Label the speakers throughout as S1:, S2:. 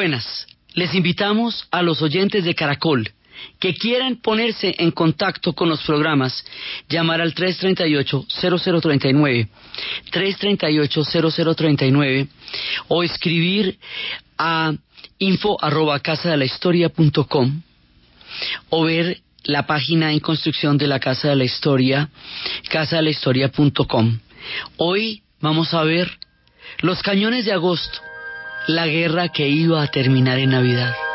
S1: Buenas, les invitamos a los oyentes de Caracol que quieran ponerse en contacto con los programas, llamar al 338-0039, 338-0039 o escribir a info arroba casa de la punto com, o ver la página en construcción de la Casa de la Historia, casadelahistoria.com. Hoy vamos a ver los cañones de agosto, la guerra que iba a terminar en Navidad.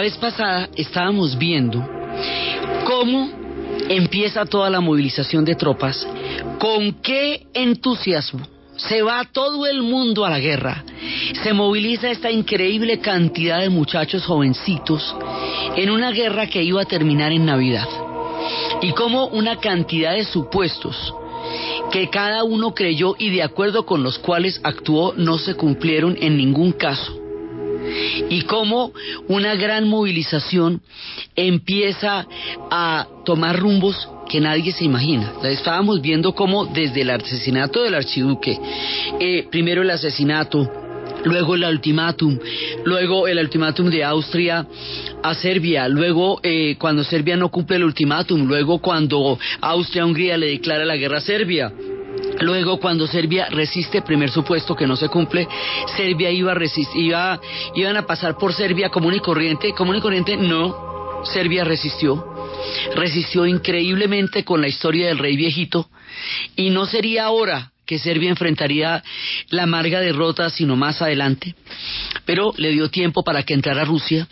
S1: La vez pasada estábamos viendo cómo empieza toda la movilización de tropas, con qué entusiasmo se va todo el mundo a la guerra, se moviliza esta increíble cantidad de muchachos jovencitos en una guerra que iba a terminar en Navidad, y cómo una cantidad de supuestos que cada uno creyó y de acuerdo con los cuales actuó no se cumplieron en ningún caso y cómo una gran movilización empieza a tomar rumbos que nadie se imagina. Estábamos viendo cómo desde el asesinato del archiduque, eh, primero el asesinato, luego el ultimátum, luego el ultimátum de Austria a Serbia, luego eh, cuando Serbia no cumple el ultimátum, luego cuando Austria-Hungría le declara la guerra a Serbia, Luego, cuando Serbia resiste, primer supuesto que no se cumple, Serbia iba a resistir, iba, iban a pasar por Serbia común y corriente. Común y corriente, no. Serbia resistió. Resistió increíblemente con la historia del rey viejito. Y no sería ahora que Serbia enfrentaría la amarga derrota, sino más adelante. Pero le dio tiempo para que entrara Rusia.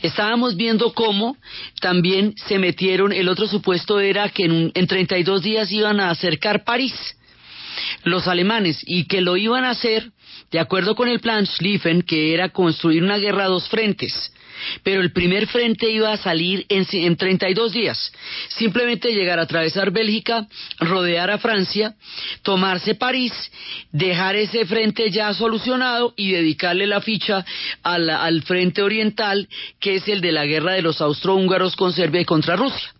S1: Estábamos viendo cómo también se metieron, el otro supuesto era que en, en 32 días iban a acercar París los alemanes y que lo iban a hacer de acuerdo con el plan Schlieffen, que era construir una guerra a dos frentes. Pero el primer frente iba a salir en, en 32 días. Simplemente llegar a atravesar Bélgica, rodear a Francia, tomarse París, dejar ese frente ya solucionado y dedicarle la ficha al, al frente oriental, que es el de la guerra de los austrohúngaros con Serbia y contra Rusia.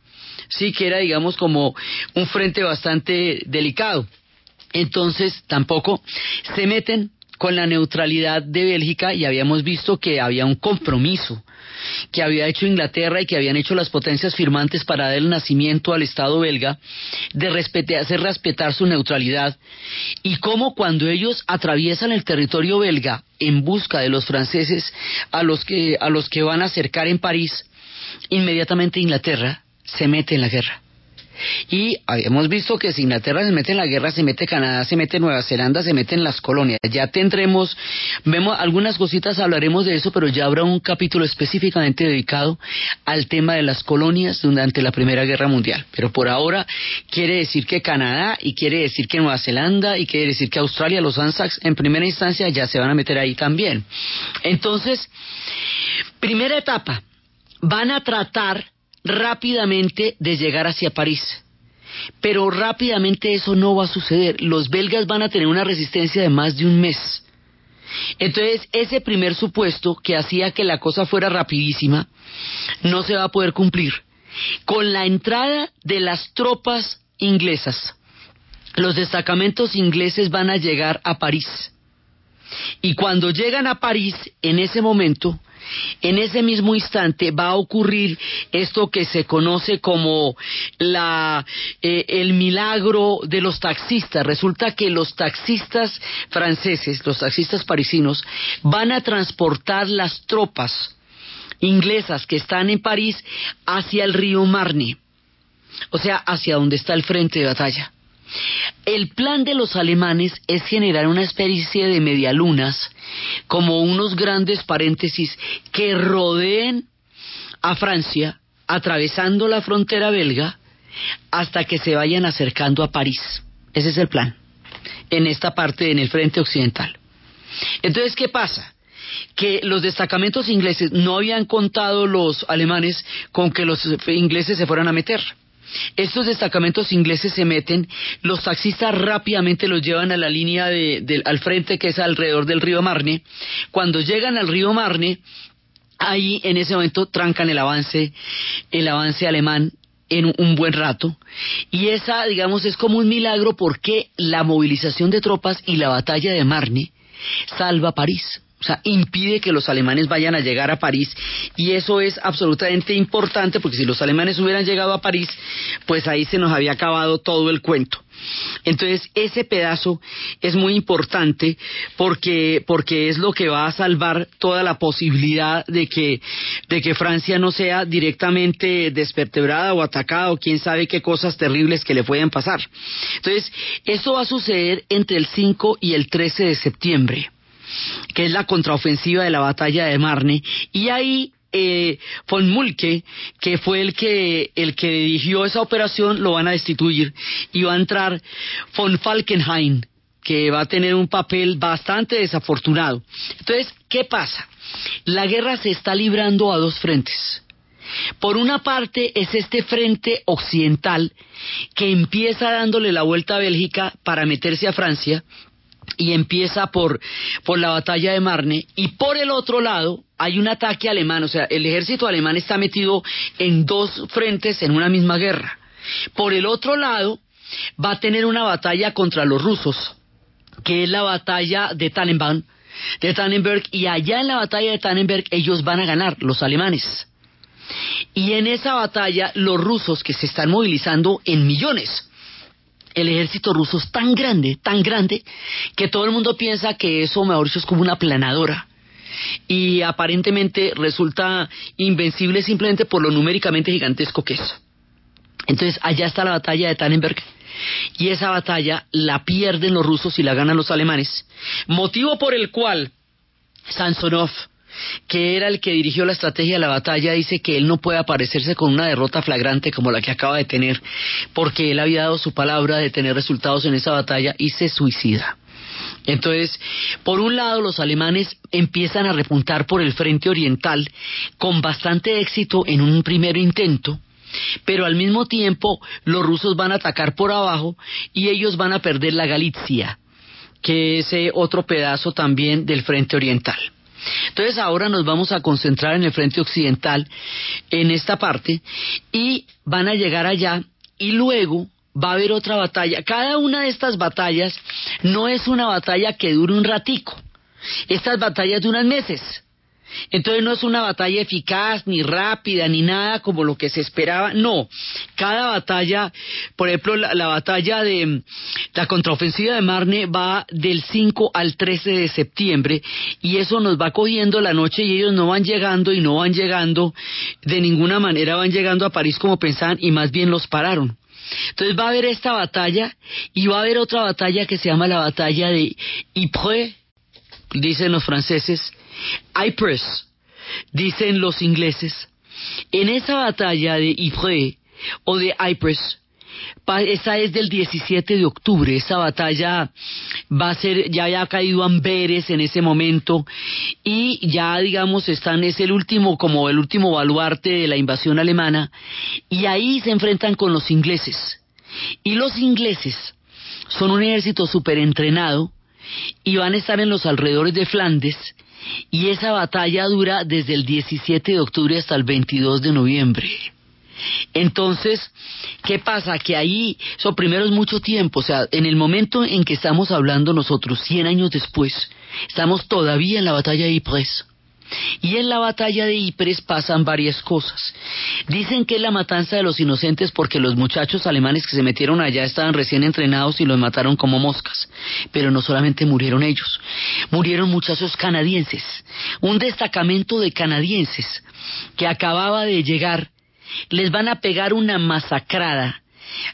S1: Sí que era, digamos, como un frente bastante delicado. Entonces tampoco se meten con la neutralidad de Bélgica y habíamos visto que había un compromiso que había hecho Inglaterra y que habían hecho las potencias firmantes para dar el nacimiento al Estado belga de hacer respetar su neutralidad. Y cómo cuando ellos atraviesan el territorio belga en busca de los franceses a los que a los que van a acercar en París inmediatamente Inglaterra se mete en la guerra y habíamos visto que si Inglaterra se mete en la guerra, se mete Canadá, se mete Nueva Zelanda, se mete en las colonias. Ya tendremos, vemos algunas cositas, hablaremos de eso, pero ya habrá un capítulo específicamente dedicado al tema de las colonias durante la Primera Guerra Mundial. Pero por ahora quiere decir que Canadá y quiere decir que Nueva Zelanda y quiere decir que Australia, los Anzacs, en primera instancia ya se van a meter ahí también. Entonces, primera etapa, van a tratar rápidamente de llegar hacia París. Pero rápidamente eso no va a suceder. Los belgas van a tener una resistencia de más de un mes. Entonces, ese primer supuesto que hacía que la cosa fuera rapidísima, no se va a poder cumplir. Con la entrada de las tropas inglesas, los destacamentos ingleses van a llegar a París. Y cuando llegan a París, en ese momento, en ese mismo instante va a ocurrir esto que se conoce como la, eh, el milagro de los taxistas. Resulta que los taxistas franceses, los taxistas parisinos, van a transportar las tropas inglesas que están en París hacia el río Marne, o sea, hacia donde está el frente de batalla. El plan de los alemanes es generar una especie de medialunas, como unos grandes paréntesis, que rodeen a Francia, atravesando la frontera belga, hasta que se vayan acercando a París. Ese es el plan, en esta parte, en el frente occidental. Entonces, ¿qué pasa? que los destacamentos ingleses no habían contado los alemanes con que los ingleses se fueran a meter. Estos destacamentos ingleses se meten, los taxistas rápidamente los llevan a la línea de, al frente que es alrededor del río Marne. Cuando llegan al río Marne, ahí en ese momento trancan el avance, el avance alemán en un buen rato. Y esa, digamos, es como un milagro porque la movilización de tropas y la batalla de Marne salva París. O sea, impide que los alemanes vayan a llegar a París y eso es absolutamente importante porque si los alemanes hubieran llegado a París, pues ahí se nos había acabado todo el cuento. Entonces, ese pedazo es muy importante porque, porque es lo que va a salvar toda la posibilidad de que, de que Francia no sea directamente despertebrada o atacada o quién sabe qué cosas terribles que le pueden pasar. Entonces, esto va a suceder entre el 5 y el 13 de septiembre que es la contraofensiva de la batalla de Marne, y ahí eh, von Mulke, que fue el que, el que dirigió esa operación, lo van a destituir y va a entrar von Falkenhayn, que va a tener un papel bastante desafortunado. Entonces, ¿qué pasa? La guerra se está librando a dos frentes. Por una parte es este frente occidental que empieza dándole la vuelta a Bélgica para meterse a Francia, y empieza por, por la batalla de Marne y por el otro lado hay un ataque alemán, o sea, el ejército alemán está metido en dos frentes en una misma guerra. Por el otro lado va a tener una batalla contra los rusos, que es la batalla de Tannenbaum, de Tannenberg y allá en la batalla de Tannenberg ellos van a ganar, los alemanes. Y en esa batalla los rusos que se están movilizando en millones, el ejército ruso es tan grande, tan grande, que todo el mundo piensa que eso, mejor dicho, es como una planadora. Y aparentemente resulta invencible simplemente por lo numéricamente gigantesco que es. Entonces, allá está la batalla de Tannenberg. Y esa batalla la pierden los rusos y la ganan los alemanes. Motivo por el cual Sansonov que era el que dirigió la estrategia de la batalla, dice que él no puede aparecerse con una derrota flagrante como la que acaba de tener, porque él había dado su palabra de tener resultados en esa batalla y se suicida. Entonces, por un lado, los alemanes empiezan a repuntar por el frente oriental con bastante éxito en un primer intento, pero al mismo tiempo los rusos van a atacar por abajo y ellos van a perder la Galicia, que es eh, otro pedazo también del frente oriental. Entonces ahora nos vamos a concentrar en el frente occidental, en esta parte, y van a llegar allá y luego va a haber otra batalla. Cada una de estas batallas no es una batalla que dure un ratico. Estas batallas duran meses. Entonces no es una batalla eficaz, ni rápida, ni nada como lo que se esperaba. No, cada batalla, por ejemplo, la, batalla de la contraofensiva de Marne va del 5 al 13 de septiembre y eso nos va cogiendo la noche y ellos no van llegando y no van llegando, de ninguna manera van llegando a París como pensaban y más bien los pararon. Entonces va a haber esta batalla y va a haber otra batalla que se llama la batalla de Ypres, dicen los franceses, Ypres, dicen los ingleses. En esa batalla de Ypres o de Ypres, esa es del 17 de octubre, esa batalla va a ser, ya ha caído Amberes en ese momento y ya digamos están, es el último, como el último baluarte de la invasión alemana y ahí se enfrentan con los ingleses. Y los ingleses son un ejército súper entrenado y van a estar en los alrededores de Flandes y esa batalla dura desde el 17 de octubre hasta el 22 de noviembre. Entonces, ¿qué pasa? Que ahí, eso primero es mucho tiempo, o sea, en el momento en que estamos hablando nosotros, 100 años después, estamos todavía en la batalla de Ypres. Y en la batalla de Ypres pasan varias cosas. Dicen que es la matanza de los inocentes porque los muchachos alemanes que se metieron allá estaban recién entrenados y los mataron como moscas. Pero no solamente murieron ellos, murieron muchachos canadienses. Un destacamento de canadienses que acababa de llegar les van a pegar una masacrada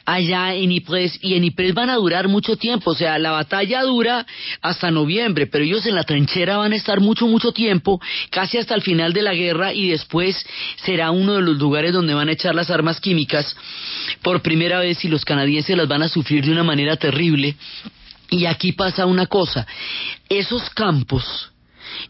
S1: allá en Ypres y en Ypres van a durar mucho tiempo, o sea, la batalla dura hasta noviembre, pero ellos en la trinchera van a estar mucho, mucho tiempo, casi hasta el final de la guerra y después será uno de los lugares donde van a echar las armas químicas por primera vez y los canadienses las van a sufrir de una manera terrible. Y aquí pasa una cosa, esos campos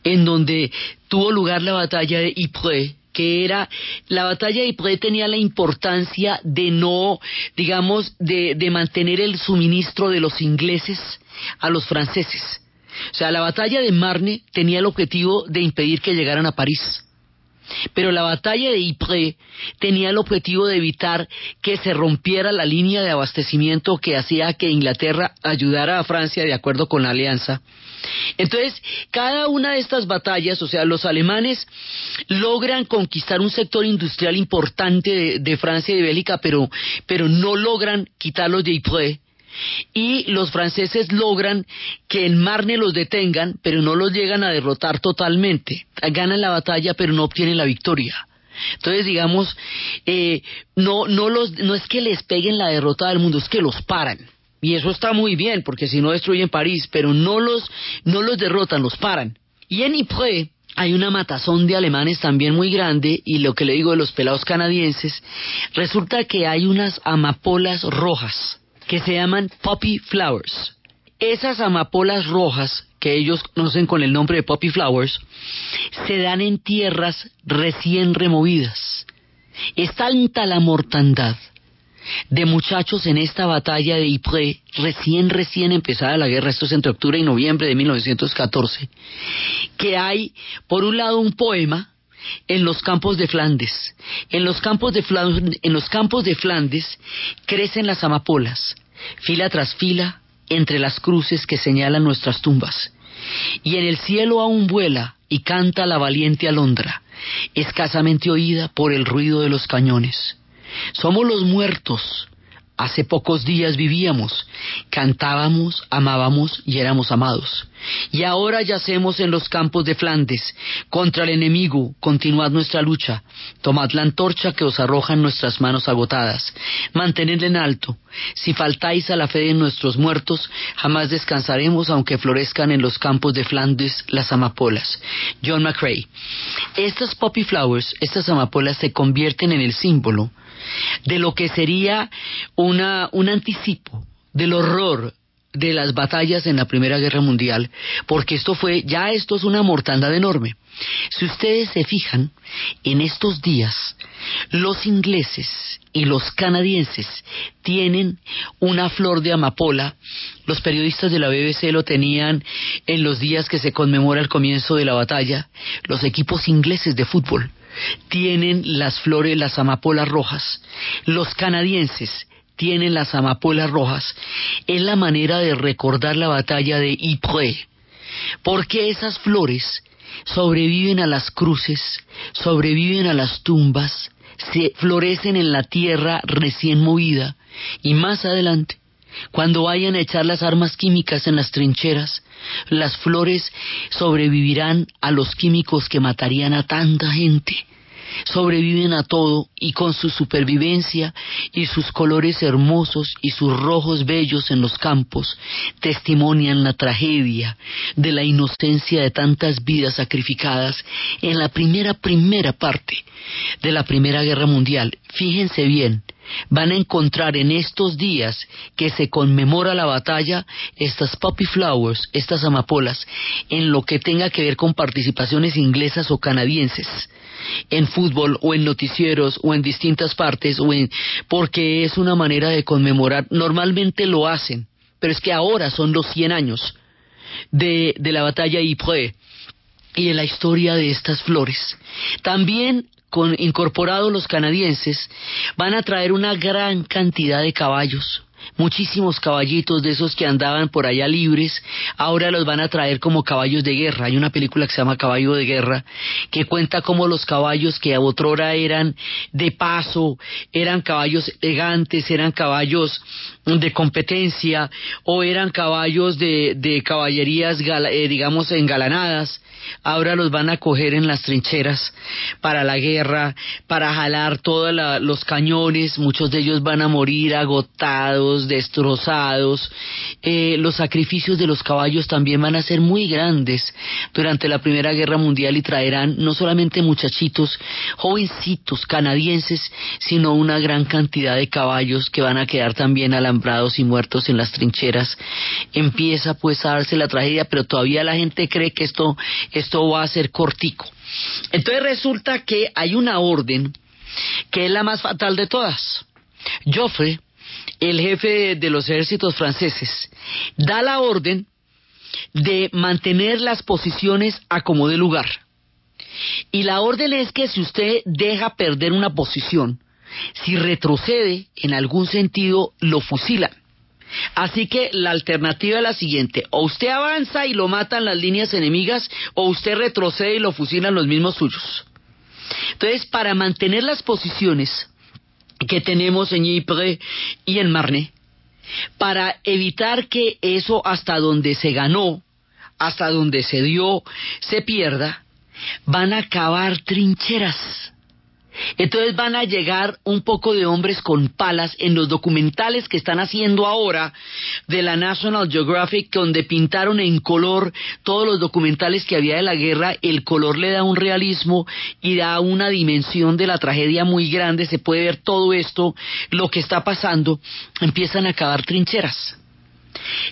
S1: en donde tuvo lugar la batalla de Ypres, que era la batalla de Ypres tenía la importancia de no, digamos, de, de mantener el suministro de los ingleses a los franceses. O sea, la batalla de Marne tenía el objetivo de impedir que llegaran a París. Pero la batalla de Ypres tenía el objetivo de evitar que se rompiera la línea de abastecimiento que hacía que Inglaterra ayudara a Francia de acuerdo con la alianza entonces, cada una de estas batallas, o sea, los alemanes logran conquistar un sector industrial importante de, Francia y de Bélgica, pero, pero no logran quitarlos de Ypres. Y los franceses logran que en Marne los detengan, pero no los llegan a derrotar totalmente. Ganan la batalla, pero no obtienen la victoria. Entonces, digamos, eh, no, no, los, no es que les peguen la derrota del mundo, es que los paran. Y eso está muy bien, porque si no destruyen París, pero no los, no los derrotan, los paran. Y en Ypres hay una matazón de alemanes también muy grande, y lo que le digo de los pelados canadienses, resulta que hay unas amapolas rojas que se llaman poppy flowers. Esas amapolas rojas, que ellos conocen con el nombre de poppy flowers, se dan en tierras recién removidas. Es tanta la mortandad de muchachos en esta batalla de Ypres, recién, recién empezada la guerra, esto es entre octubre y noviembre de 1914, que hay, por un lado, un poema en los campos de Flandes. En los campos de, Flandes, en los campos de Flandes crecen las amapolas, fila tras fila, entre las cruces que señalan nuestras tumbas. Y en el cielo aún vuela y canta la valiente alondra, escasamente oída por el ruido de los cañones. Somos los muertos. Hace pocos días vivíamos, cantábamos, amábamos y éramos amados. Y ahora yacemos en los campos de Flandes. Contra el enemigo, continuad nuestra lucha. Tomad la antorcha que os arroja en nuestras manos agotadas. Mantenedla en alto. Si faltáis a la fe de nuestros muertos, jamás descansaremos aunque florezcan en los campos de Flandes las amapolas. John McCrae. Estas poppy flowers, estas amapolas se convierten en el símbolo de lo que sería una, un anticipo del horror de las batallas en la Primera Guerra Mundial, porque esto fue, ya esto es una mortandad enorme. Si ustedes se fijan, en estos días, los ingleses y los canadienses tienen una flor de amapola. Los periodistas de la BBC lo tenían en los días que se conmemora el comienzo de la batalla. Los equipos ingleses de fútbol tienen las flores, las amapolas rojas. Los canadienses tienen las amapolas rojas. Es la manera de recordar la batalla de Ypres. Porque esas flores sobreviven a las cruces, sobreviven a las tumbas, se florecen en la tierra recién movida y más adelante cuando vayan a echar las armas químicas en las trincheras, las flores sobrevivirán a los químicos que matarían a tanta gente. Sobreviven a todo y con su supervivencia y sus colores hermosos y sus rojos bellos en los campos testimonian la tragedia de la inocencia de tantas vidas sacrificadas en la primera primera parte de la Primera Guerra Mundial. Fíjense bien, van a encontrar en estos días que se conmemora la batalla estas poppy flowers, estas amapolas, en lo que tenga que ver con participaciones inglesas o canadienses en fútbol o en noticieros o en distintas partes o en, porque es una manera de conmemorar. Normalmente lo hacen, pero es que ahora son los 100 años de, de la batalla Ypres y de la historia de estas flores. También con incorporados los canadienses van a traer una gran cantidad de caballos muchísimos caballitos de esos que andaban por allá libres, ahora los van a traer como caballos de guerra. Hay una película que se llama Caballo de Guerra, que cuenta cómo los caballos que a otrora eran de paso, eran caballos elegantes, eran caballos de competencia o eran caballos de, de caballerías, eh, digamos, engalanadas, ahora los van a coger en las trincheras para la guerra, para jalar todos los cañones, muchos de ellos van a morir agotados, destrozados. Eh, los sacrificios de los caballos también van a ser muy grandes durante la Primera Guerra Mundial y traerán no solamente muchachitos, jovencitos canadienses, sino una gran cantidad de caballos que van a quedar también alambrados y muertos en las trincheras. Empieza pues a darse la tragedia, pero todavía la gente cree que esto esto va a ser cortico. Entonces resulta que hay una orden que es la más fatal de todas. Joffre, el jefe de los ejércitos franceses, da la orden de mantener las posiciones a como de lugar. Y la orden es que si usted deja perder una posición, si retrocede en algún sentido, lo fusila. Así que la alternativa es la siguiente, o usted avanza y lo matan las líneas enemigas, o usted retrocede y lo fusilan los mismos suyos. Entonces, para mantener las posiciones que tenemos en Ypres y en Marne, para evitar que eso hasta donde se ganó, hasta donde se dio, se pierda, van a cavar trincheras entonces van a llegar un poco de hombres con palas en los documentales que están haciendo ahora de la National Geographic, donde pintaron en color todos los documentales que había de la guerra. El color le da un realismo y da una dimensión de la tragedia muy grande. Se puede ver todo esto, lo que está pasando. Empiezan a cavar trincheras.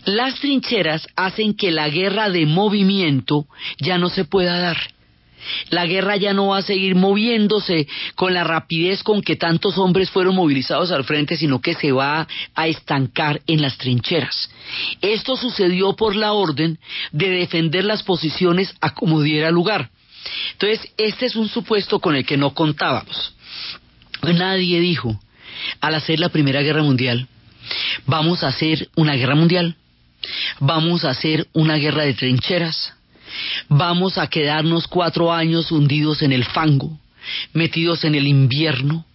S1: Las trincheras hacen que la guerra de movimiento ya no se pueda dar la guerra ya no va a seguir moviéndose con la rapidez con que tantos hombres fueron movilizados al frente, sino que se va a estancar en las trincheras. Esto sucedió por la orden de defender las posiciones a como diera lugar. Entonces, este es un supuesto con el que no contábamos. Nadie dijo, al hacer la Primera Guerra Mundial, vamos a hacer una guerra mundial, vamos a hacer una guerra de trincheras, Vamos a quedarnos cuatro años hundidos en el fango, metidos en el invierno,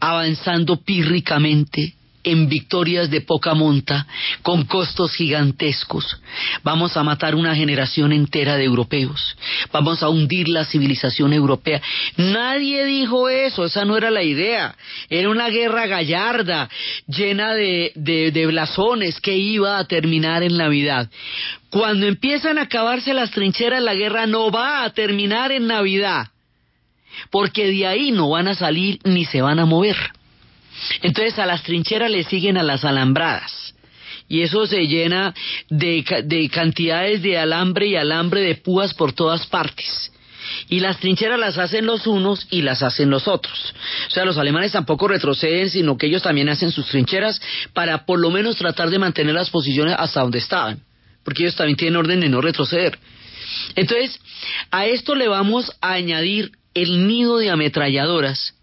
S1: avanzando pírricamente en victorias de poca monta, con costos gigantescos. Vamos a matar una generación entera de europeos. Vamos a hundir la civilización europea. Nadie dijo eso, esa no era la idea. Era una guerra gallarda, llena de, de, blasones que iba a terminar en Navidad. Cuando empiezan a acabarse las trincheras, la guerra no va a terminar en Navidad, porque de ahí no van a salir ni se van a mover. Entonces a las trincheras le siguen a las alambradas. Y eso se llena de, de cantidades de alambre y alambre de púas por todas partes y las trincheras las hacen los unos y las hacen los otros. O sea, los alemanes tampoco retroceden, sino que ellos también hacen sus trincheras para por lo menos tratar de mantener las posiciones hasta donde estaban, porque ellos también tienen orden de no retroceder. Entonces, a esto le vamos a añadir el nido de ametralladoras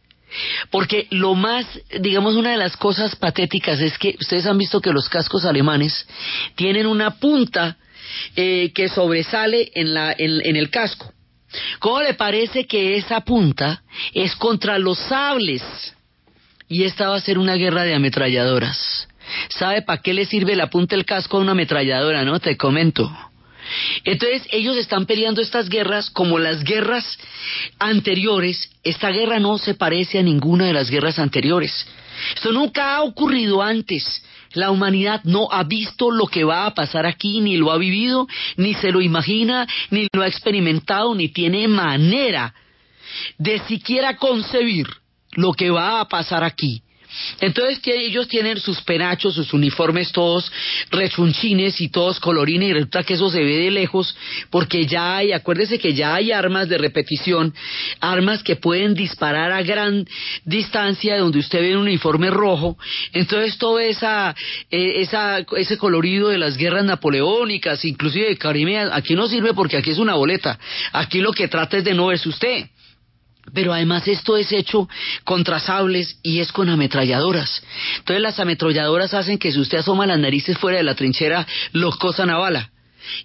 S1: porque lo más, digamos, una de las cosas patéticas es que ustedes han visto que los cascos alemanes tienen una punta eh, que sobresale en, la, en, el casco. ¿Cómo le parece que esa punta es contra los sables? Y esta va a ser una guerra de ametralladoras. ¿Sabe para qué le sirve la punta del casco a una ametralladora, no? Te comento. Entonces ellos están peleando estas guerras como las guerras anteriores. Esta guerra no se parece a ninguna de las guerras anteriores. Esto nunca ha ocurrido antes. La humanidad no ha visto lo que va a pasar aquí, ni lo ha vivido, ni se lo imagina, ni lo ha experimentado, ni tiene manera de siquiera concebir lo que va a pasar aquí. Entonces ellos tienen sus penachos, sus uniformes todos rechunchines y todos colorines y resulta que eso se ve de lejos porque ya hay, acuérdese que ya hay armas de repetición, armas que pueden disparar a gran distancia donde usted ve un uniforme rojo, entonces todo esa, eh, esa, ese colorido de las guerras napoleónicas, inclusive de Crimea, aquí no sirve porque aquí es una boleta, aquí lo que trata es de no verse usted. Pero además esto es hecho con trazables y es con ametralladoras. Entonces las ametralladoras hacen que si usted asoma las narices fuera de la trinchera, los cosan a bala.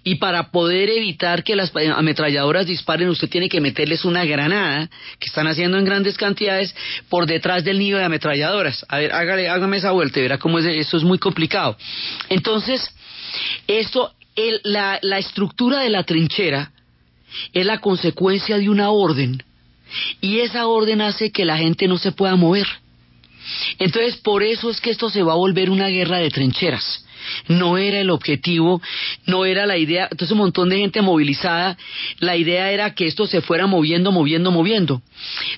S1: Y para poder evitar que las ametralladoras disparen, usted tiene que meterles una granada, que están haciendo en grandes cantidades, por detrás del nido de ametralladoras. A ver, hágale, hágame esa vuelta y verá cómo es, eso es muy complicado. Entonces, esto, la, la estructura de la trinchera es la consecuencia de una orden, y esa orden hace que la gente no se pueda mover. Entonces, por eso es que esto se va a volver una guerra de trincheras no era el objetivo, no era la idea, entonces un montón de gente movilizada, la idea era que esto se fuera moviendo, moviendo, moviendo.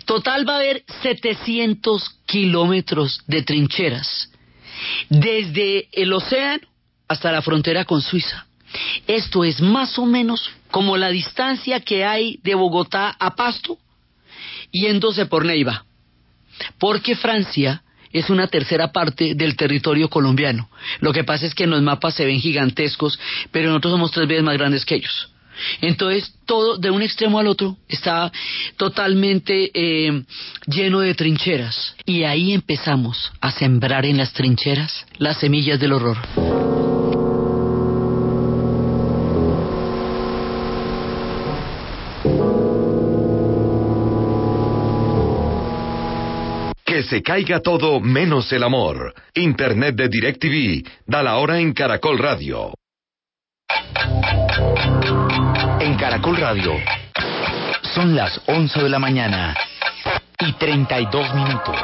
S1: Total va a haber 700 kilómetros de trincheras, desde el océano hasta la frontera con Suiza. Esto es más o menos como la distancia que hay de Bogotá a Pasto yéndose por Neiva, porque Francia es una tercera parte del territorio colombiano. Lo que pasa es que en los mapas se ven gigantescos, pero nosotros somos tres veces más grandes que ellos. Entonces, todo de un extremo al otro está totalmente eh, lleno de trincheras. Y ahí empezamos a sembrar en las trincheras las semillas del horror.
S2: Se caiga todo menos el amor. Internet de DirecTV. Da la hora en Caracol Radio.
S3: En Caracol Radio. Son las 11 de la mañana y 32 minutos.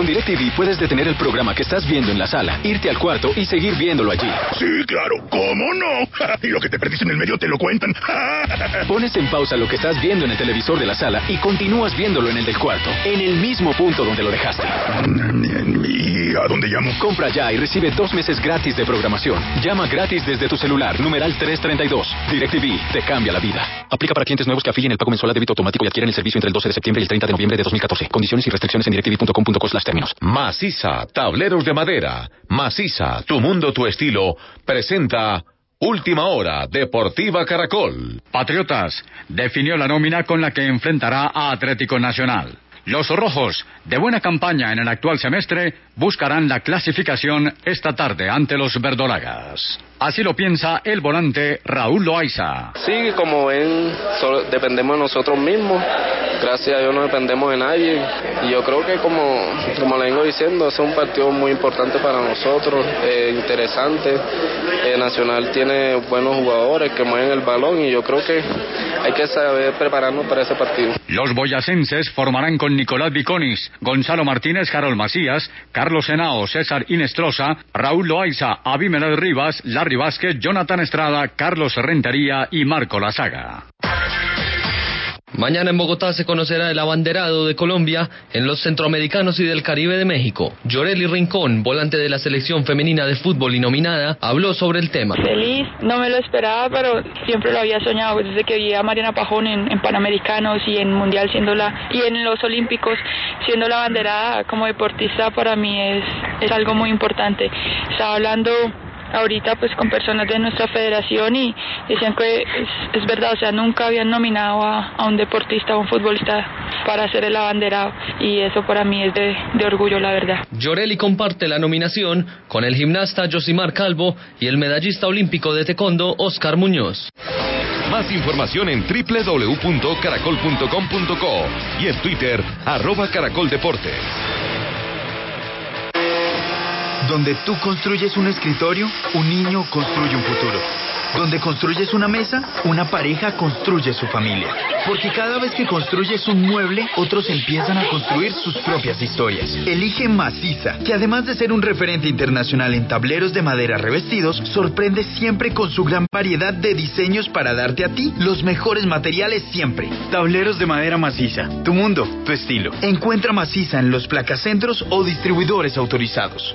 S4: Con DirecTV puedes detener el programa que estás viendo en la sala, irte al cuarto y seguir viéndolo allí.
S5: Sí, claro, ¿cómo no? y lo que te perdiste en el medio te lo cuentan.
S4: Pones en pausa lo que estás viendo en el televisor de la sala y continúas viéndolo en el del cuarto, en el mismo punto donde lo dejaste.
S5: ¿Y a dónde llamo?
S4: Compra ya y recibe dos meses gratis de programación. Llama gratis desde tu celular, numeral 332. DirecTV te cambia la vida. Aplica para clientes nuevos que afilien el pago mensual a débito automático y adquieren el servicio entre el 12 de septiembre y el 30 de noviembre de 2014. Condiciones y restricciones en directv.com.co términos.
S2: Maciza, tableros de madera. Maciza, tu mundo, tu estilo. Presenta Última Hora, Deportiva Caracol.
S6: Patriotas, definió la nómina con la que enfrentará a Atlético Nacional. Los rojos, de buena campaña en el actual semestre, buscarán la clasificación esta tarde ante los verdolagas. Así lo piensa el volante Raúl Loaiza.
S7: Sí, como ven, solo dependemos de nosotros mismos. Gracias a Dios no dependemos de nadie. Y yo creo que como, como le vengo diciendo, es un partido muy importante para nosotros, eh, interesante. Eh, Nacional tiene buenos jugadores que mueven el balón y yo creo que hay que saber prepararnos para ese partido.
S6: Los boyacenses formarán con Nicolás Viconis, Gonzalo Martínez, Harold Macías, Carlos Henao, César Inestrosa, Raúl Loaiza, Abimelech Rivas, Larry Vázquez, Jonathan Estrada, Carlos Rentería y Marco Lazaga.
S8: Mañana en Bogotá se conocerá el abanderado de Colombia en los centroamericanos y del Caribe de México. Yoreli Rincón, volante de la selección femenina de fútbol y nominada, habló sobre el tema.
S9: Feliz, no me lo esperaba, pero siempre lo había soñado desde que vi a Mariana Pajón en, Panamericanos y en Mundial siendo la, y en los Olímpicos siendo la abanderada como deportista para mí es, es algo muy importante. Estaba hablando ahorita pues con personas de nuestra federación y decían que es, verdad, o sea, nunca habían nominado a, un deportista o un futbolista para ser el abanderado y eso para mí es de, de orgullo, la verdad.
S8: Llorelli comparte la nominación con el gimnasta Josimar Calvo y el medallista olímpico de taekwondo Oscar Muñoz.
S2: Más información en www.caracol.com.co y en Twitter, arroba caracoldeportes.
S10: Donde tú construyes un escritorio, un niño construye un futuro. Donde construyes una mesa, una pareja construye su familia. Porque cada vez que construyes un mueble, otros empiezan a construir sus propias historias. Elige Maciza, que además de ser un referente internacional en tableros de madera revestidos, sorprende siempre con su gran variedad de diseños para darte a ti los mejores materiales siempre. Tableros de madera maciza, tu mundo, tu estilo. Encuentra Maciza en los placacentros o distribuidores autorizados.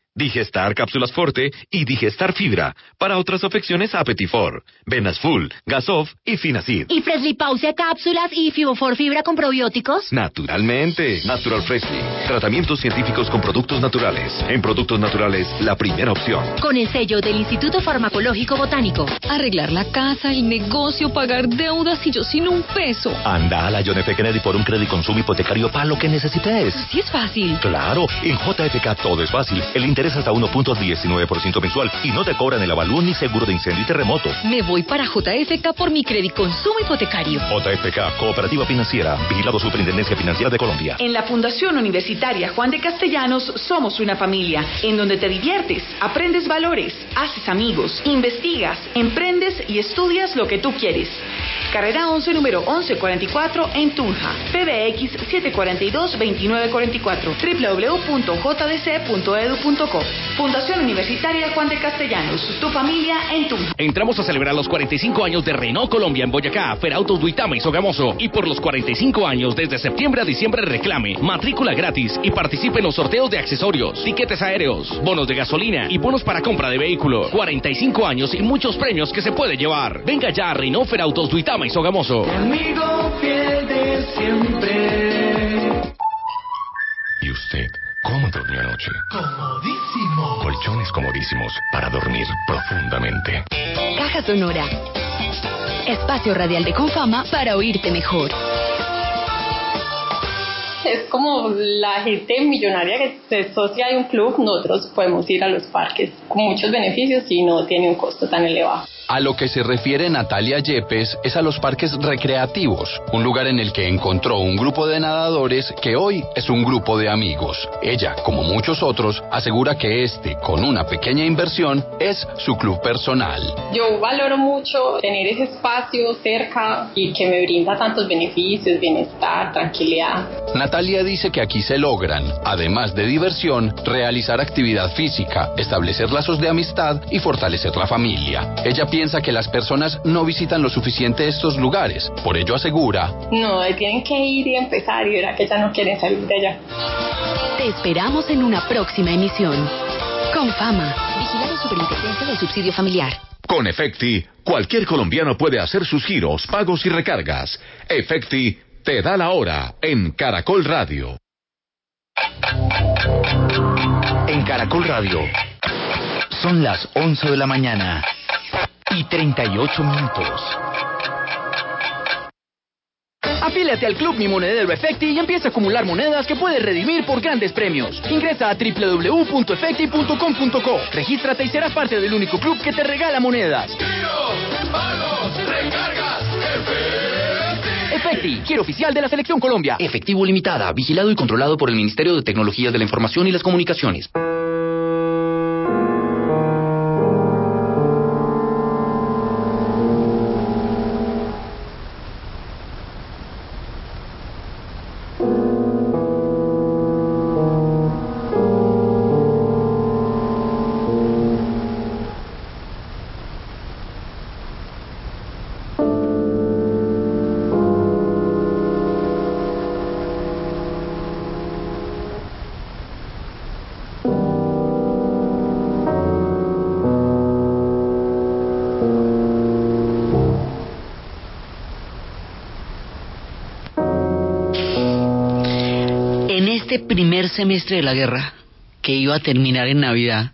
S2: Digestar Cápsulas Forte y Digestar Fibra. Para otras afecciones, Apetifor, Venas Full, Gasof y Finacid.
S11: ¿Y Freshly Pausia cápsulas y Fibofor Fibra con probióticos?
S2: Naturalmente. Natural Freshly. Tratamientos científicos con productos naturales. En productos naturales, la primera opción.
S11: Con el sello del Instituto Farmacológico Botánico.
S12: Arreglar la casa, el negocio, pagar deudas y yo sin un peso.
S13: Anda a la John F. Kennedy por un crédito consumo hipotecario para lo que necesites.
S12: Sí es fácil.
S13: Claro, en JFK todo es fácil. El interés hasta 1.19% mensual y no te cobran el avalúo ni seguro de incendio y terremoto.
S12: Me voy para JFK por mi crédito consumo hipotecario.
S13: JFK, Cooperativa Financiera, Vigilado Superintendencia Financiera de Colombia.
S14: En la Fundación Universitaria Juan de Castellanos somos una familia en donde te diviertes, aprendes valores, haces amigos, investigas, emprendes y estudias lo que tú quieres. Carrera 11, número 1144 en Tunja. PBX 742-2944. www.jdc.edu.co. Fundación Universitaria Juan de Castellanos. Tu familia en Tunja.
S15: Entramos a celebrar los 45 años de Renault Colombia en Boyacá, Ferautos Duitama y Sogamoso. Y por los 45 años, desde septiembre a diciembre, reclame, matrícula gratis y participe en los sorteos de accesorios, tiquetes aéreos, bonos de gasolina y bonos para compra de vehículo. 45 años y muchos premios que se puede llevar. Venga ya a Renault Ferautos Duitama y Sogamoso.
S16: Amigo fiel de siempre.
S17: ¿Y usted cómo durmió anoche?
S16: Comodísimo.
S17: Colchones comodísimos para dormir profundamente.
S12: Caja Sonora. Espacio radial de Confama para oírte mejor.
S18: Es como la gente millonaria que se asocia a un club, nosotros podemos ir a los parques con muchos beneficios y no tiene un costo tan elevado.
S19: A lo que se refiere Natalia Yepes es a los parques recreativos, un lugar en el que encontró un grupo de nadadores que hoy es un grupo de amigos. Ella, como muchos otros, asegura que este, con una pequeña inversión, es su club personal.
S18: Yo valoro mucho tener ese espacio cerca y que me brinda tantos beneficios, bienestar, tranquilidad.
S19: Natalia dice que aquí se logran, además de diversión, realizar actividad física, establecer lazos de amistad y fortalecer la familia. Ella piensa que las personas no visitan lo suficiente estos lugares, por ello asegura.
S18: No, tienen que ir y empezar y verá que ya no quieren salir de allá.
S12: Te esperamos en una próxima emisión. Con fama. Vigilado Superintendencia del Subsidio Familiar.
S2: Con Efecti, cualquier colombiano puede hacer sus giros, pagos y recargas. Efecti te da la hora en Caracol Radio.
S3: En Caracol Radio son las 11 de la mañana 38 minutos.
S20: Afíliate al Club Mi Monedero Efecti y empieza a acumular monedas que puedes redimir por grandes premios. Ingresa a www.efecti.com.co. Regístrate y serás parte del único club que te regala monedas. Efecti, giro oficial de la Selección Colombia.
S3: Efectivo Limitada, vigilado y controlado por el Ministerio de Tecnologías de la Información y las Comunicaciones.
S1: Semestre de la guerra, que iba a terminar en Navidad,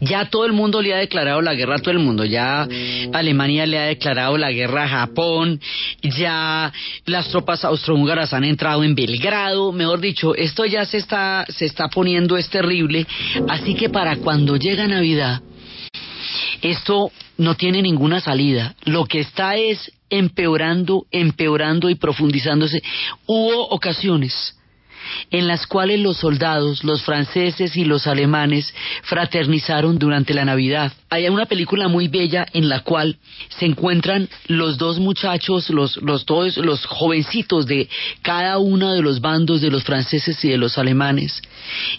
S1: ya todo el mundo le ha declarado la guerra a todo el mundo. Ya Alemania le ha declarado la guerra a Japón. Ya las tropas austrohúngaras han entrado en Belgrado. Mejor dicho, esto ya se está, se está poniendo, es terrible. Así que para cuando llega Navidad, esto no tiene ninguna salida. Lo que está es empeorando, empeorando y profundizándose. Hubo ocasiones en las cuales los soldados, los franceses y los alemanes fraternizaron durante la Navidad. Hay una película muy bella en la cual se encuentran los dos muchachos, los, los dos, los jovencitos de cada uno de los bandos de los franceses y de los alemanes,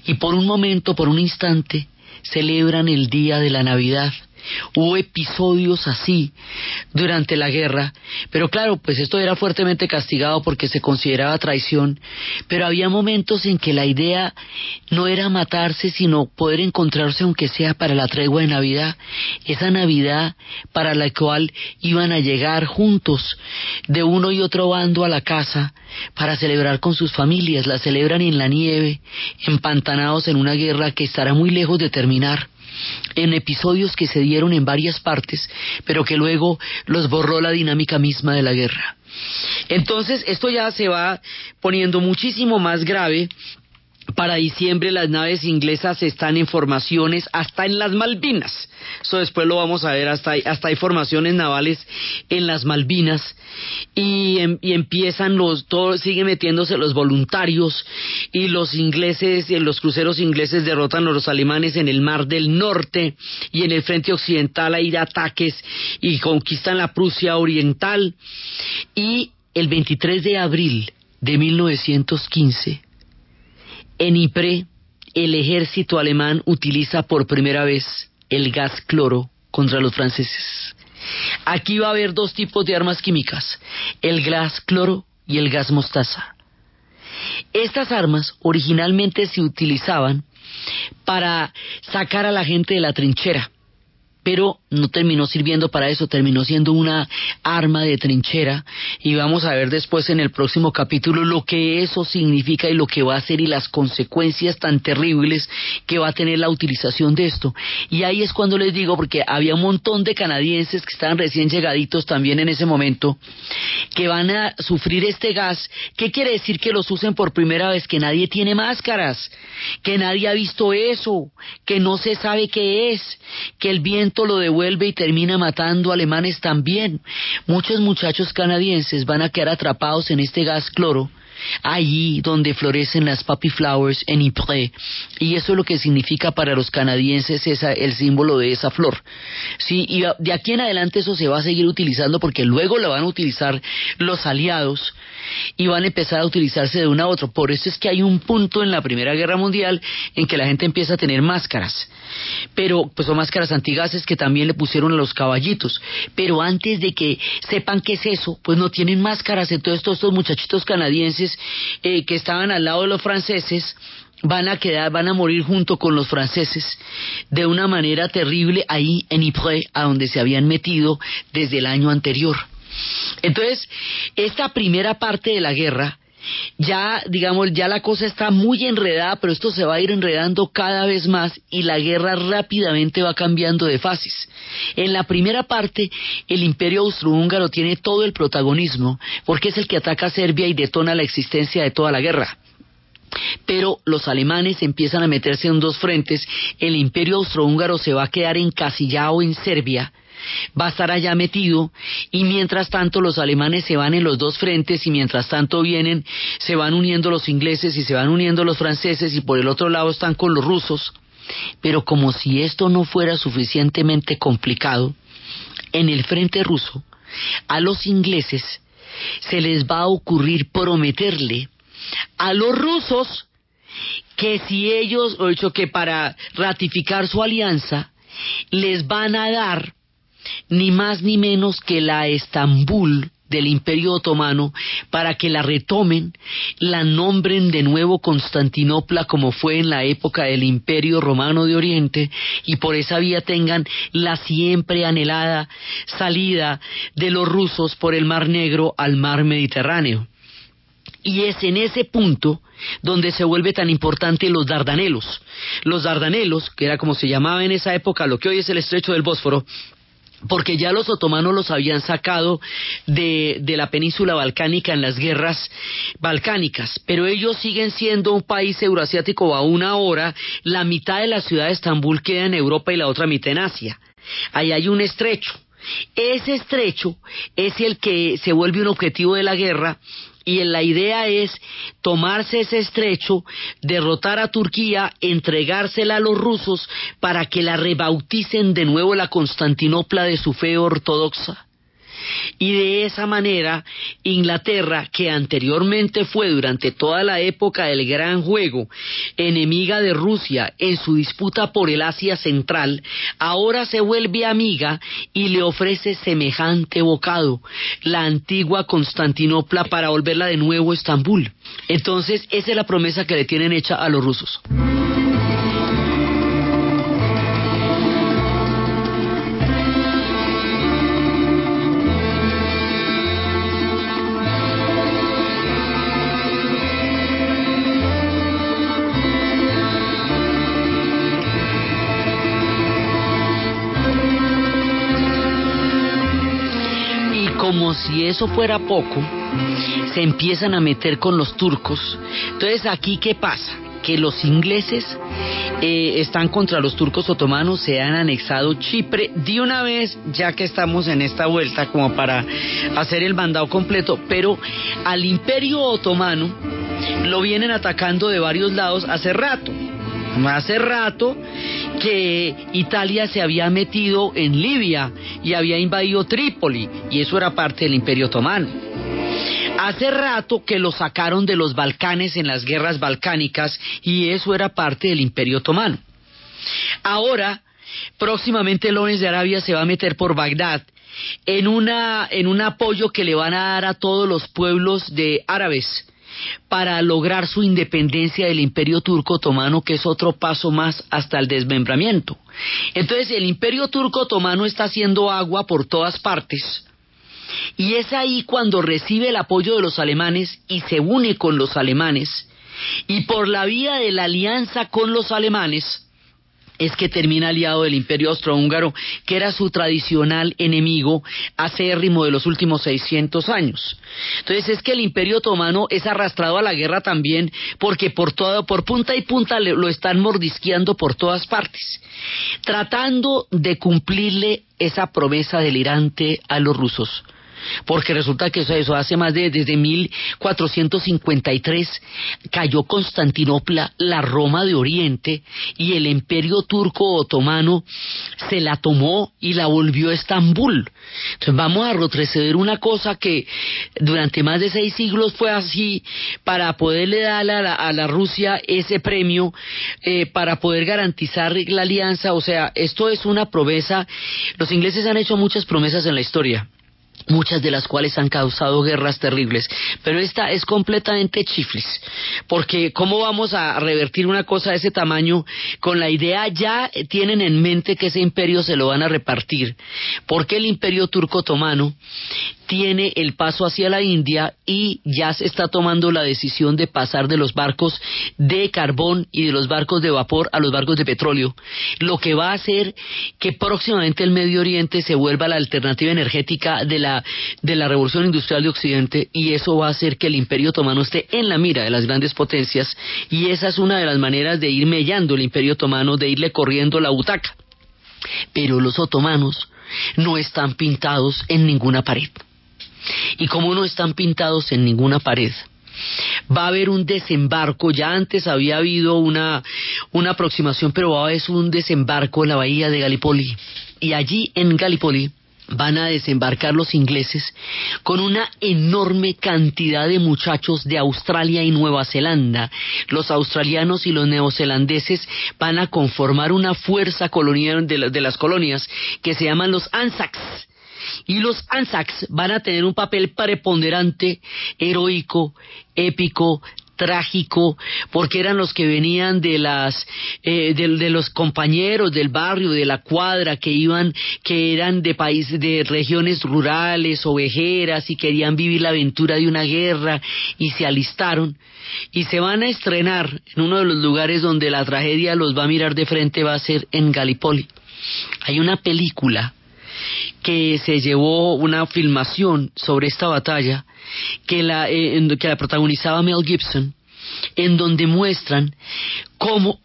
S1: y por un momento, por un instante, celebran el día de la Navidad Hubo episodios así durante la guerra, pero claro, pues esto era fuertemente castigado porque se consideraba traición, pero había momentos en que la idea no era matarse, sino poder encontrarse aunque sea para la tregua de Navidad, esa Navidad para la cual iban a llegar juntos de uno y otro bando a la casa para celebrar con sus familias, la celebran en la nieve, empantanados en una guerra que estará muy lejos de terminar en episodios que se dieron en varias partes, pero que luego los borró la dinámica misma de la guerra. Entonces, esto ya se va poniendo muchísimo más grave para diciembre las naves inglesas están en formaciones hasta en las Malvinas. Eso después lo vamos a ver, hasta hay, hasta hay formaciones navales en las Malvinas y, em, empiezan los, todos, siguen metiéndose los voluntarios y los ingleses, y los cruceros ingleses derrotan a los alemanes en el Mar del Norte y en el frente occidental hay ataques y conquistan la Prusia Oriental y el 23 de abril de 1915 en Ypres, el ejército alemán utiliza por primera vez el gas cloro contra los franceses. Aquí va a haber dos tipos de armas químicas, el gas cloro y el gas mostaza. Estas armas originalmente se utilizaban para sacar a la gente de la trinchera pero no terminó sirviendo para eso, terminó siendo una arma de trinchera y vamos a ver después en el próximo capítulo lo que eso significa y lo que va a ser y las consecuencias tan terribles que va a tener la utilización de esto. Y ahí es cuando les digo, porque había un montón de canadienses que estaban recién llegaditos también en ese momento, que van a sufrir este gas. ¿Qué quiere decir que los usen por primera vez? Que nadie tiene máscaras, que nadie ha visto eso, que no se sabe qué es, que el viento lo devuelve y termina matando alemanes también. Muchos muchachos canadienses van a quedar atrapados en este gas cloro allí donde florecen las poppy flowers en Ypres. Y eso es lo que significa para los canadienses esa, el símbolo de esa flor. Sí y de aquí en adelante eso se va a seguir utilizando porque luego lo van a utilizar los aliados y van a empezar a utilizarse de uno a otro. Por eso es que hay un punto en la primera guerra mundial en que la gente empieza a tener máscaras. Pero pues son máscaras antigases que también le pusieron a los caballitos, pero antes de que sepan qué es eso, pues no tienen máscaras, entonces todos estos muchachitos canadienses eh, que estaban al lado de los franceses van a quedar, van a morir junto con los franceses de una manera terrible ahí en Ypres, a donde se habían metido desde el año anterior. Entonces, esta primera parte de la guerra ya, digamos, ya la cosa está muy enredada, pero esto se va a ir enredando cada vez más y la guerra rápidamente va cambiando de fases. En la primera parte, el imperio austrohúngaro tiene todo el protagonismo, porque es el que ataca a Serbia y detona la existencia de toda la guerra. Pero los alemanes empiezan a meterse en dos frentes, el imperio austrohúngaro se va a quedar encasillado en Serbia, va a estar allá metido y mientras tanto los alemanes se van en los dos frentes y mientras tanto vienen, se van uniendo los ingleses y se van uniendo los franceses y por el otro lado están con los rusos. Pero como si esto no fuera suficientemente complicado, en el frente ruso, a los ingleses se les va a ocurrir prometerle a los rusos que si ellos, o hecho que para ratificar su alianza, les van a dar ni más ni menos que la Estambul del Imperio Otomano para que la retomen, la nombren de nuevo Constantinopla como fue en la época del Imperio Romano de Oriente y por esa vía tengan la siempre anhelada salida de los rusos por el Mar Negro al Mar Mediterráneo. Y es en ese punto donde se vuelve tan importante los Dardanelos. Los Dardanelos, que era como se llamaba en esa época lo que hoy es el estrecho del Bósforo, porque ya los otomanos los habían sacado de, de, la península balcánica en las guerras balcánicas, pero ellos siguen siendo un país euroasiático aún ahora, la mitad de la ciudad de Estambul queda en Europa y la otra mitad en Asia. Ahí hay un estrecho. Ese estrecho es el que se vuelve un objetivo de la guerra y la idea es tomarse ese estrecho, derrotar a Turquía, entregársela a los rusos para que la rebauticen de nuevo la Constantinopla de su fe ortodoxa. Y de esa manera, Inglaterra, que anteriormente fue durante toda la época del Gran Juego enemiga de Rusia en su disputa por el Asia Central, ahora se vuelve amiga y le ofrece semejante bocado, la antigua Constantinopla para volverla de nuevo Estambul. Entonces, esa es la promesa que le tienen hecha a los rusos. Si eso fuera poco, se empiezan a meter con los turcos. Entonces, aquí, ¿qué pasa? Que los ingleses eh, están contra los turcos otomanos, se han anexado Chipre de una vez, ya que estamos en esta vuelta, como para hacer el mandado completo, pero al imperio otomano lo vienen atacando de varios lados hace rato. Hace rato que Italia se había metido en Libia y había invadido Trípoli, y eso era parte del imperio otomano. Hace rato que lo sacaron de los Balcanes en las guerras balcánicas y eso era parte del Imperio Otomano. Ahora, próximamente Lawrence de Arabia se va a meter por Bagdad en, una, en un apoyo que le van a dar a todos los pueblos de árabes para lograr su independencia del imperio turco otomano, que es otro paso más hasta el desmembramiento. Entonces el imperio turco otomano está haciendo agua por todas partes, y es ahí cuando recibe el apoyo de los alemanes y se une con los alemanes, y por la vía de la alianza con los alemanes, es que termina aliado del imperio austrohúngaro, que era su tradicional enemigo acérrimo de los últimos 600 años. Entonces es que el imperio otomano es arrastrado a la guerra también porque por, todo, por punta y punta lo están mordisqueando por todas partes, tratando de cumplirle esa promesa delirante a los rusos. Porque resulta que eso, eso hace más de desde 1453 cayó Constantinopla, la Roma de Oriente, y el imperio turco otomano se la tomó y la volvió a Estambul. Entonces vamos a retroceder una cosa que durante más de seis siglos fue así para poderle dar a la, Rusia ese premio, eh, para poder garantizar la alianza. O sea, esto es una promesa. Los ingleses han hecho muchas promesas en la historia muchas de las cuales han causado guerras terribles, pero esta es completamente chiflis, porque ¿cómo vamos a revertir una cosa de ese tamaño con la idea ya tienen en mente que ese imperio se lo van a repartir? Porque el imperio turco otomano tiene el paso hacia la India y ya se está tomando la decisión de pasar de los barcos de carbón y de los barcos de vapor a los barcos de petróleo, lo que va a hacer que próximamente el Medio Oriente se vuelva la alternativa energética de la, de la revolución industrial de Occidente y eso va a hacer que el Imperio Otomano esté en la mira de las grandes potencias y esa es una de las maneras de ir mellando el Imperio Otomano, de irle corriendo la butaca. Pero los otomanos no están pintados en ninguna pared. Y como no están pintados en ninguna pared, va a haber un desembarco, ya antes había habido una, una aproximación, pero va a haber un desembarco en la bahía de Gallipoli. Y allí en Gallipoli van a desembarcar los ingleses con una enorme cantidad de muchachos de Australia y Nueva Zelanda. Los australianos y los neozelandeses van a conformar una fuerza colonial de, de las colonias que se llaman los Anzacs. Y los Anzacs van a tener un papel preponderante, heroico, épico, trágico, porque eran los que venían de las eh, de, los compañeros del barrio, de la cuadra, que iban, que eran de países, de regiones rurales, ovejeras, y querían vivir la aventura de una guerra, y se alistaron, y se van a estrenar en uno de los lugares donde la tragedia los va a mirar de frente, va a ser en Gallipoli. Hay una película que se llevó una filmación sobre esta batalla que la, eh, que la protagonizaba Mel Gibson, en donde muestran cómo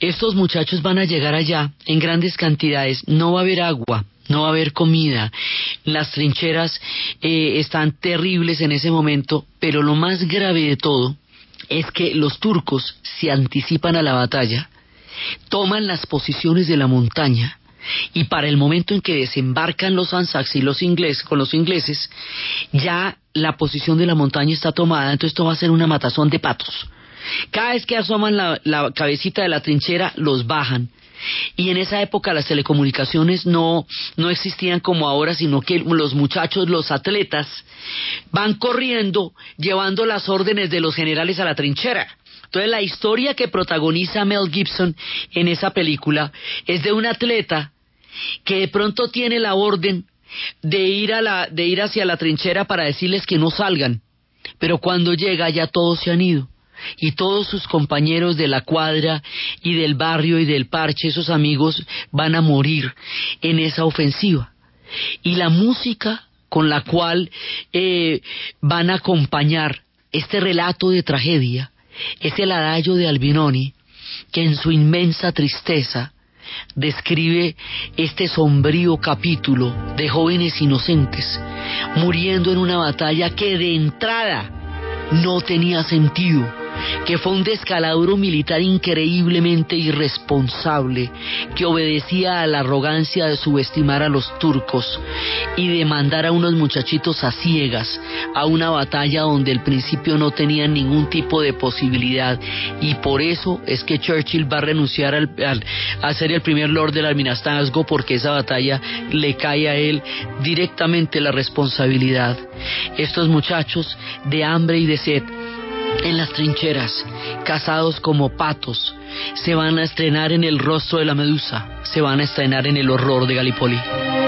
S1: estos muchachos van a llegar allá en grandes cantidades, no va a haber agua, no va a haber comida, las trincheras eh, están terribles en ese momento, pero lo más grave de todo es que los turcos se anticipan a la batalla, toman las posiciones de la montaña, y para el momento en que desembarcan los Anzacs y los ingleses con los ingleses, ya la posición de la montaña está tomada, entonces esto va a ser una matazón de patos. Cada vez que asoman la, la cabecita de la trinchera, los bajan. Y en esa época las telecomunicaciones no, no existían como ahora, sino que los muchachos, los atletas, van corriendo llevando las órdenes de los generales a la trinchera. Entonces la historia que protagoniza Mel Gibson en esa película es de un atleta que de pronto tiene la orden de ir, a la, de ir hacia la trinchera para decirles que no salgan, pero cuando llega ya todos se han ido y todos sus compañeros de la cuadra y del barrio y del parche, esos amigos, van a morir en esa ofensiva. Y la música con la cual eh, van a acompañar este relato de tragedia es el adagio de Albinoni, que en su inmensa tristeza describe este sombrío capítulo de jóvenes inocentes muriendo en una batalla que de entrada no tenía sentido que fue un descalabro militar increíblemente irresponsable, que obedecía a la arrogancia de subestimar a los turcos y de mandar a unos muchachitos a ciegas a una batalla donde al principio no tenían ningún tipo de posibilidad y por eso es que Churchill va a renunciar al, a ser el primer lord del almirantazgo porque esa batalla le cae a él directamente la responsabilidad. Estos muchachos de hambre y de sed en las trincheras, cazados como patos, se van a estrenar en el rostro de la medusa, se van a estrenar en el horror de Galipoli.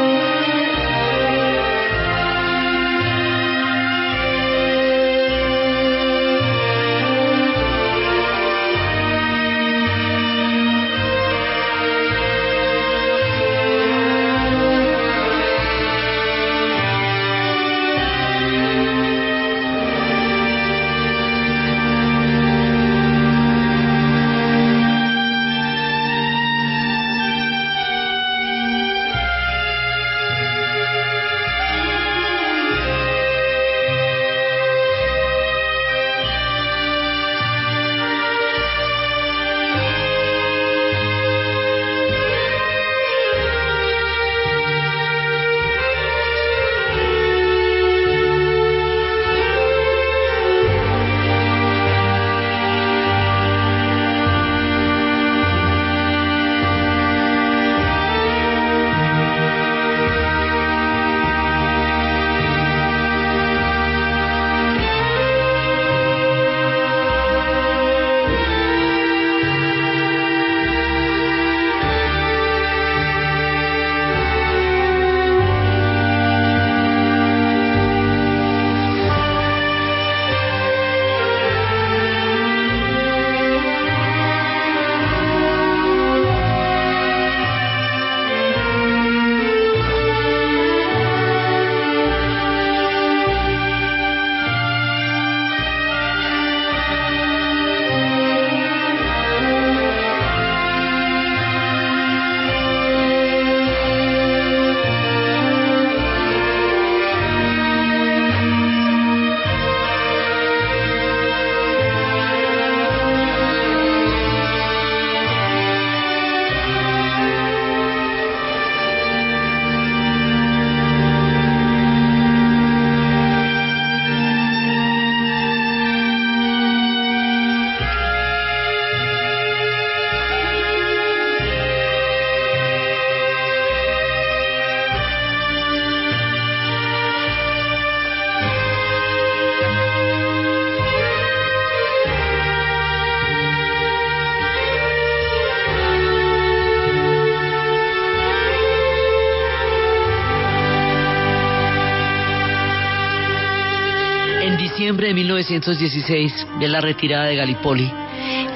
S1: 1916, de la retirada de Gallipoli,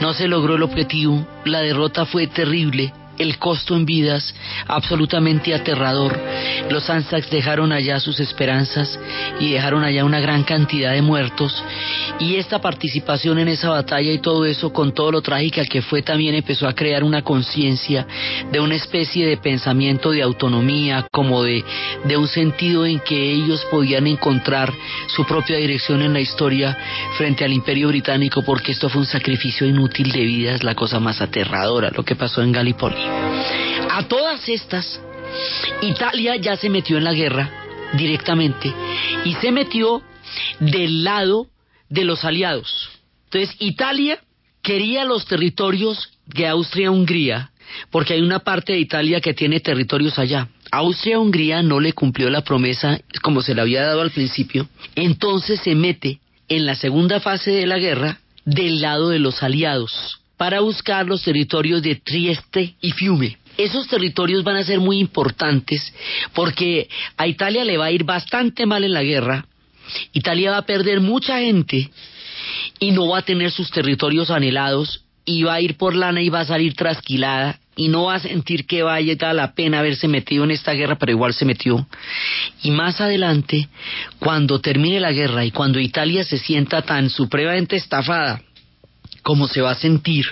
S1: no se logró el objetivo, la derrota fue terrible, el costo en vidas absolutamente aterrador. Los Anzacs dejaron allá sus esperanzas y dejaron allá una gran cantidad de muertos. Y esta participación en esa batalla y todo eso, con todo lo trágica que fue, también empezó a crear una conciencia de una especie de pensamiento de autonomía, como de, de un sentido en que ellos podían encontrar su propia dirección en la historia frente al imperio británico, porque esto fue un sacrificio inútil de vidas, la cosa más aterradora, lo que pasó en Gallipoli. A todas estas, Italia ya se metió en la guerra directamente y se metió del lado de los aliados. Entonces, Italia quería los territorios de Austria-Hungría, porque hay una parte de Italia que tiene territorios allá. Austria-Hungría no le cumplió la promesa como se le había dado al principio, entonces se mete en la segunda fase de la guerra del lado de los aliados para buscar los territorios de Trieste y Fiume. Esos territorios van a ser muy importantes porque a Italia le va a ir bastante mal en la guerra, Italia va a perder mucha gente y no va a tener sus territorios anhelados y va a ir por lana y va a salir trasquilada y no va a sentir que vaya la pena haberse metido en esta guerra, pero igual se metió. Y más adelante, cuando termine la guerra y cuando Italia se sienta tan supremamente estafada como se va a sentir,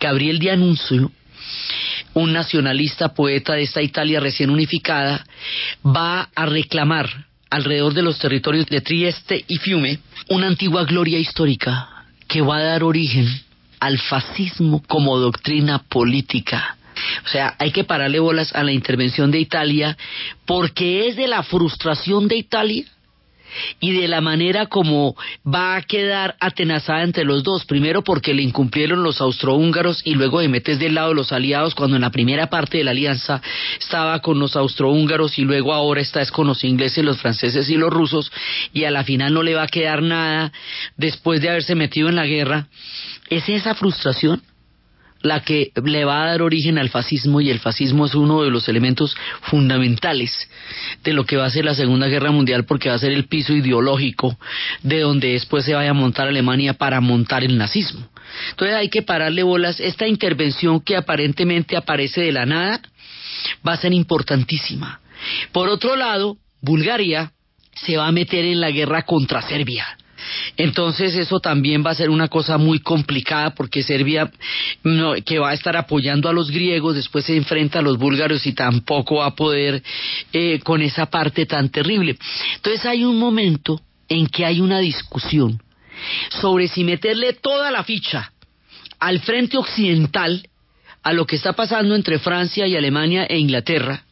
S1: Gabriel de Anuncio, un nacionalista poeta de esta Italia recién unificada, va a reclamar alrededor de los territorios de Trieste y Fiume una antigua gloria histórica que va a dar origen al fascismo como doctrina política. O sea, hay que pararle bolas a la intervención de Italia porque es de la frustración de Italia y de la manera como va a quedar atenazada entre los dos. Primero porque le incumplieron los austrohúngaros y luego de metes del lado de los aliados cuando en la primera parte de la alianza estaba con los austrohúngaros y luego ahora está con los ingleses, los franceses y los rusos y a la final no le va a quedar nada después de haberse metido en la guerra. ¿Es esa frustración? La que le va a dar origen al fascismo y el fascismo es uno de los elementos fundamentales de lo que va a ser la Segunda Guerra Mundial porque va a ser el piso ideológico de donde después se vaya a montar Alemania para montar el nazismo. Entonces hay que pararle bolas. Esta intervención que aparentemente aparece de la nada va a ser importantísima. Por otro lado, Bulgaria se va a meter en la guerra contra Serbia entonces eso también va a ser una cosa muy complicada porque Serbia que va a estar apoyando a los griegos, después se enfrenta a los búlgaros y tampoco va a poder eh, con esa parte tan terrible. Entonces hay un momento en que hay una discusión sobre si meterle toda la ficha al frente occidental a lo que está pasando entre Francia y Alemania e Inglaterra,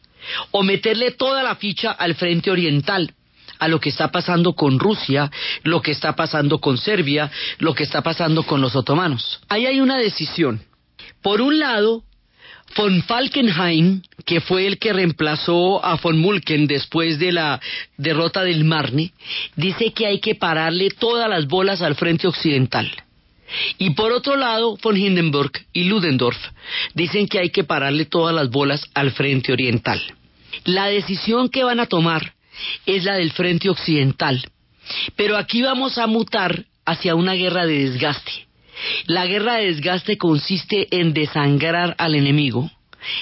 S1: o meterle toda la ficha al frente oriental a lo que está pasando con Rusia, lo que está pasando con Serbia, lo que está pasando con los otomanos. Ahí hay una decisión. Por un lado, von Falkenhayn, que fue el que reemplazó a von Mulken después de la derrota del Marne, dice que hay que pararle todas las bolas al frente occidental. Y por otro lado, von Hindenburg y Ludendorff dicen que hay que pararle todas las bolas al frente oriental. La decisión que van a tomar es la del frente occidental. Pero aquí vamos a mutar hacia una guerra de desgaste. La guerra de desgaste consiste en desangrar al enemigo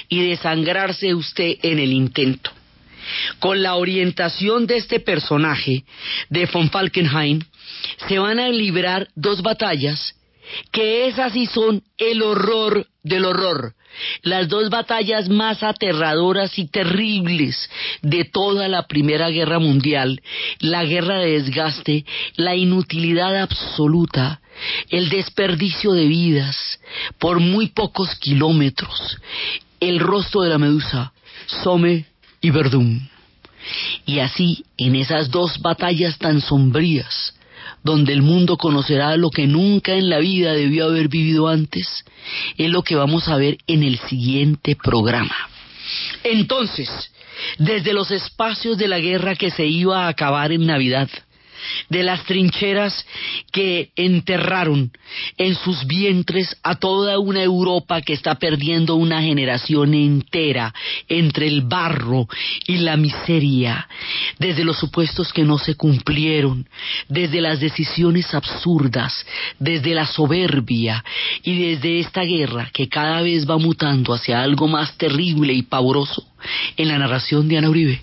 S1: y desangrarse usted en el intento. Con la orientación de este personaje, de von Falkenhayn, se van a librar dos batallas que esas sí son el horror del horror, las dos batallas más aterradoras y terribles de toda la Primera Guerra Mundial, la guerra de desgaste, la inutilidad absoluta, el desperdicio de vidas por muy pocos kilómetros, el rostro de la medusa, Somme y Verdún. Y así, en esas dos batallas tan sombrías, donde el mundo conocerá lo que nunca en la vida debió haber vivido antes, es lo que vamos a ver en el siguiente programa. Entonces, desde los espacios de la guerra que se iba a acabar en Navidad, de las trincheras que enterraron en sus vientres a toda una Europa que está perdiendo una generación entera entre el barro y la miseria, desde los supuestos que no se cumplieron, desde las decisiones absurdas, desde la soberbia y desde esta guerra que cada vez va mutando hacia algo más terrible y pavoroso en la narración de Ana Uribe